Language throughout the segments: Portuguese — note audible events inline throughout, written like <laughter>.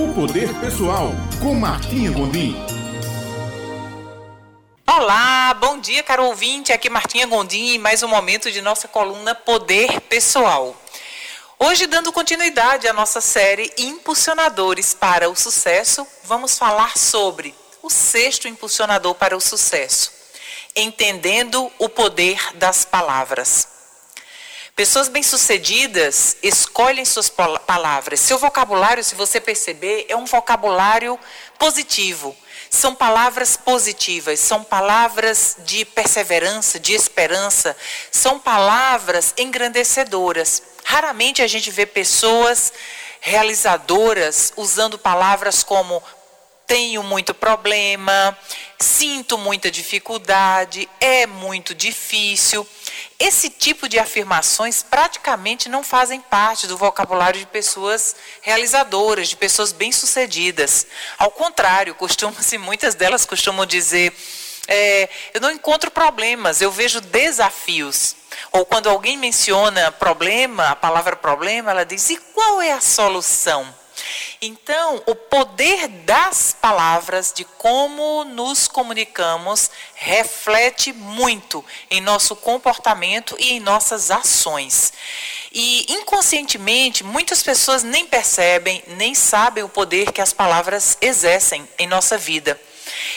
O Poder Pessoal, com Martinha Gondim. Olá, bom dia, caro ouvinte. Aqui Martinha Gondim e mais um momento de nossa coluna Poder Pessoal. Hoje, dando continuidade à nossa série Impulsionadores para o Sucesso, vamos falar sobre o sexto impulsionador para o sucesso, entendendo o poder das palavras. Pessoas bem-sucedidas escolhem suas palavras. Seu vocabulário, se você perceber, é um vocabulário positivo. São palavras positivas, são palavras de perseverança, de esperança, são palavras engrandecedoras. Raramente a gente vê pessoas realizadoras usando palavras como tenho muito problema, sinto muita dificuldade, é muito difícil. Esse tipo de afirmações praticamente não fazem parte do vocabulário de pessoas realizadoras, de pessoas bem-sucedidas. Ao contrário, costuma-se, muitas delas costumam dizer: é, eu não encontro problemas, eu vejo desafios. Ou quando alguém menciona problema, a palavra problema, ela diz: e qual é a solução? Então, o poder das palavras, de como nos comunicamos, reflete muito em nosso comportamento e em nossas ações. E inconscientemente, muitas pessoas nem percebem, nem sabem o poder que as palavras exercem em nossa vida.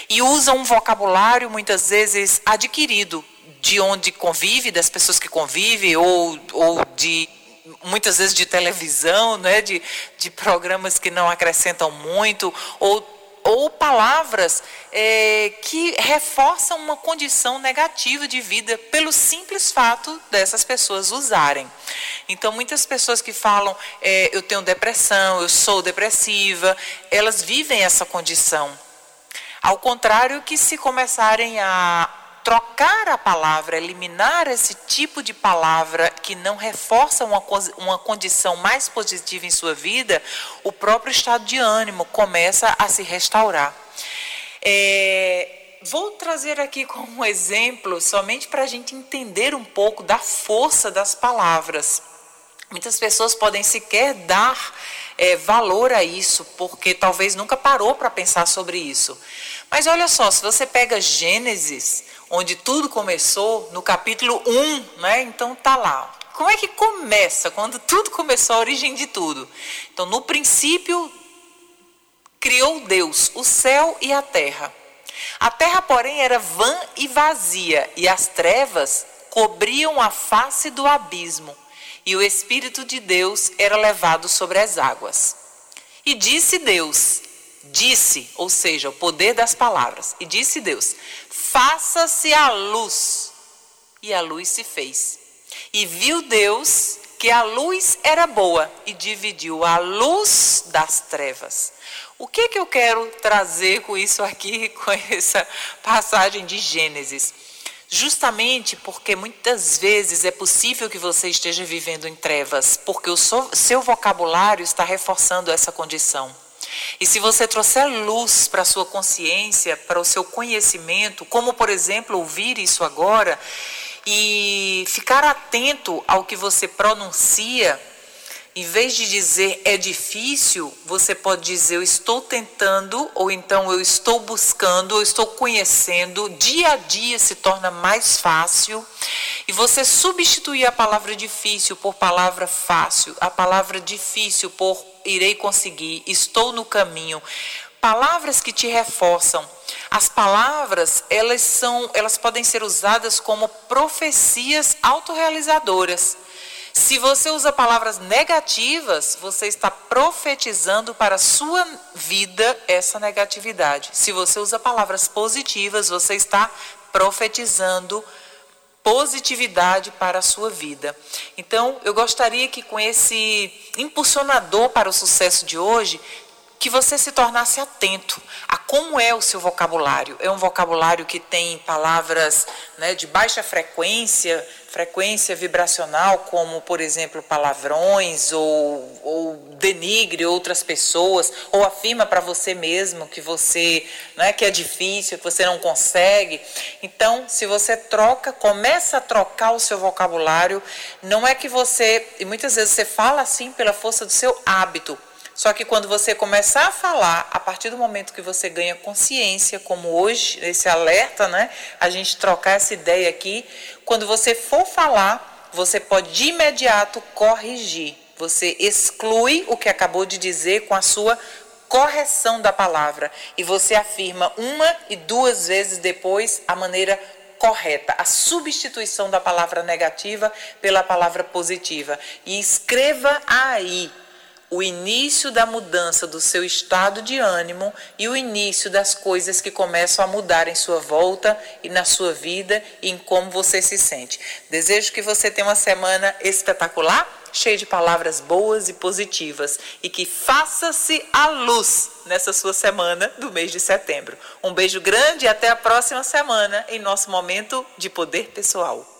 E usam um vocabulário muitas vezes adquirido de onde convive, das pessoas que convivem, ou, ou de muitas vezes de televisão, né, de, de programas que não acrescentam muito, ou, ou palavras é, que reforçam uma condição negativa de vida pelo simples fato dessas pessoas usarem. Então, muitas pessoas que falam, é, eu tenho depressão, eu sou depressiva, elas vivem essa condição. Ao contrário que se começarem a trocar a palavra, eliminar esse tipo de palavra que não reforça uma, uma condição mais positiva em sua vida, o próprio estado de ânimo começa a se restaurar. É, vou trazer aqui como <laughs> exemplo, somente para a gente entender um pouco da força das palavras. Muitas pessoas podem sequer dar é, valor a isso, porque talvez nunca parou para pensar sobre isso. Mas olha só, se você pega Gênesis, onde tudo começou, no capítulo 1, né? Então tá lá. Como é que começa? Quando tudo começou, a origem de tudo. Então, no princípio, criou Deus o céu e a terra. A terra, porém, era vã e vazia, e as trevas cobriam a face do abismo, e o Espírito de Deus era levado sobre as águas. E disse Deus: Disse, ou seja, o poder das palavras. E disse Deus: Faça-se a luz. E a luz se fez. E viu Deus que a luz era boa e dividiu a luz das trevas. O que, que eu quero trazer com isso aqui, <laughs> com essa passagem de Gênesis? Justamente porque muitas vezes é possível que você esteja vivendo em trevas, porque o seu vocabulário está reforçando essa condição. E se você trouxer luz para a sua consciência, para o seu conhecimento, como por exemplo ouvir isso agora e ficar atento ao que você pronuncia, em vez de dizer é difícil, você pode dizer eu estou tentando, ou então eu estou buscando, eu estou conhecendo, dia a dia se torna mais fácil. E você substituir a palavra difícil por palavra fácil, a palavra difícil por irei conseguir, estou no caminho. Palavras que te reforçam. As palavras, elas são, elas podem ser usadas como profecias autorrealizadoras. Se você usa palavras negativas, você está profetizando para a sua vida essa negatividade. Se você usa palavras positivas, você está profetizando positividade para a sua vida. Então, eu gostaria que com esse impulsionador para o sucesso de hoje, que você se tornasse atento a como é o seu vocabulário. É um vocabulário que tem palavras né, de baixa frequência, frequência vibracional, como, por exemplo, palavrões, ou, ou denigre outras pessoas, ou afirma para você mesmo que você né, que é difícil, que você não consegue. Então, se você troca, começa a trocar o seu vocabulário, não é que você, e muitas vezes você fala assim pela força do seu hábito, Só que quando você começar a falar, a partir do momento que você ganha consciência, como hoje, esse alerta, né? A gente trocar essa ideia aqui, quando você for falar, você pode de imediato corrigir. Você exclui o que acabou de dizer com a sua correção da palavra e você afirma uma e duas vezes depois a maneira correta, a substituição da palavra negativa pela palavra positiva. E escreva aí o início da mudança do seu estado de ânimo e o início das coisas que começam a mudar em sua volta e na sua vida e em como você se sente. Desejo que você tenha uma semana espetacular, cheia de palavras boas e positivas e que faça-se a luz nessa sua semana do mês de setembro. Um beijo grande e até a próxima semana em nosso momento de poder pessoal.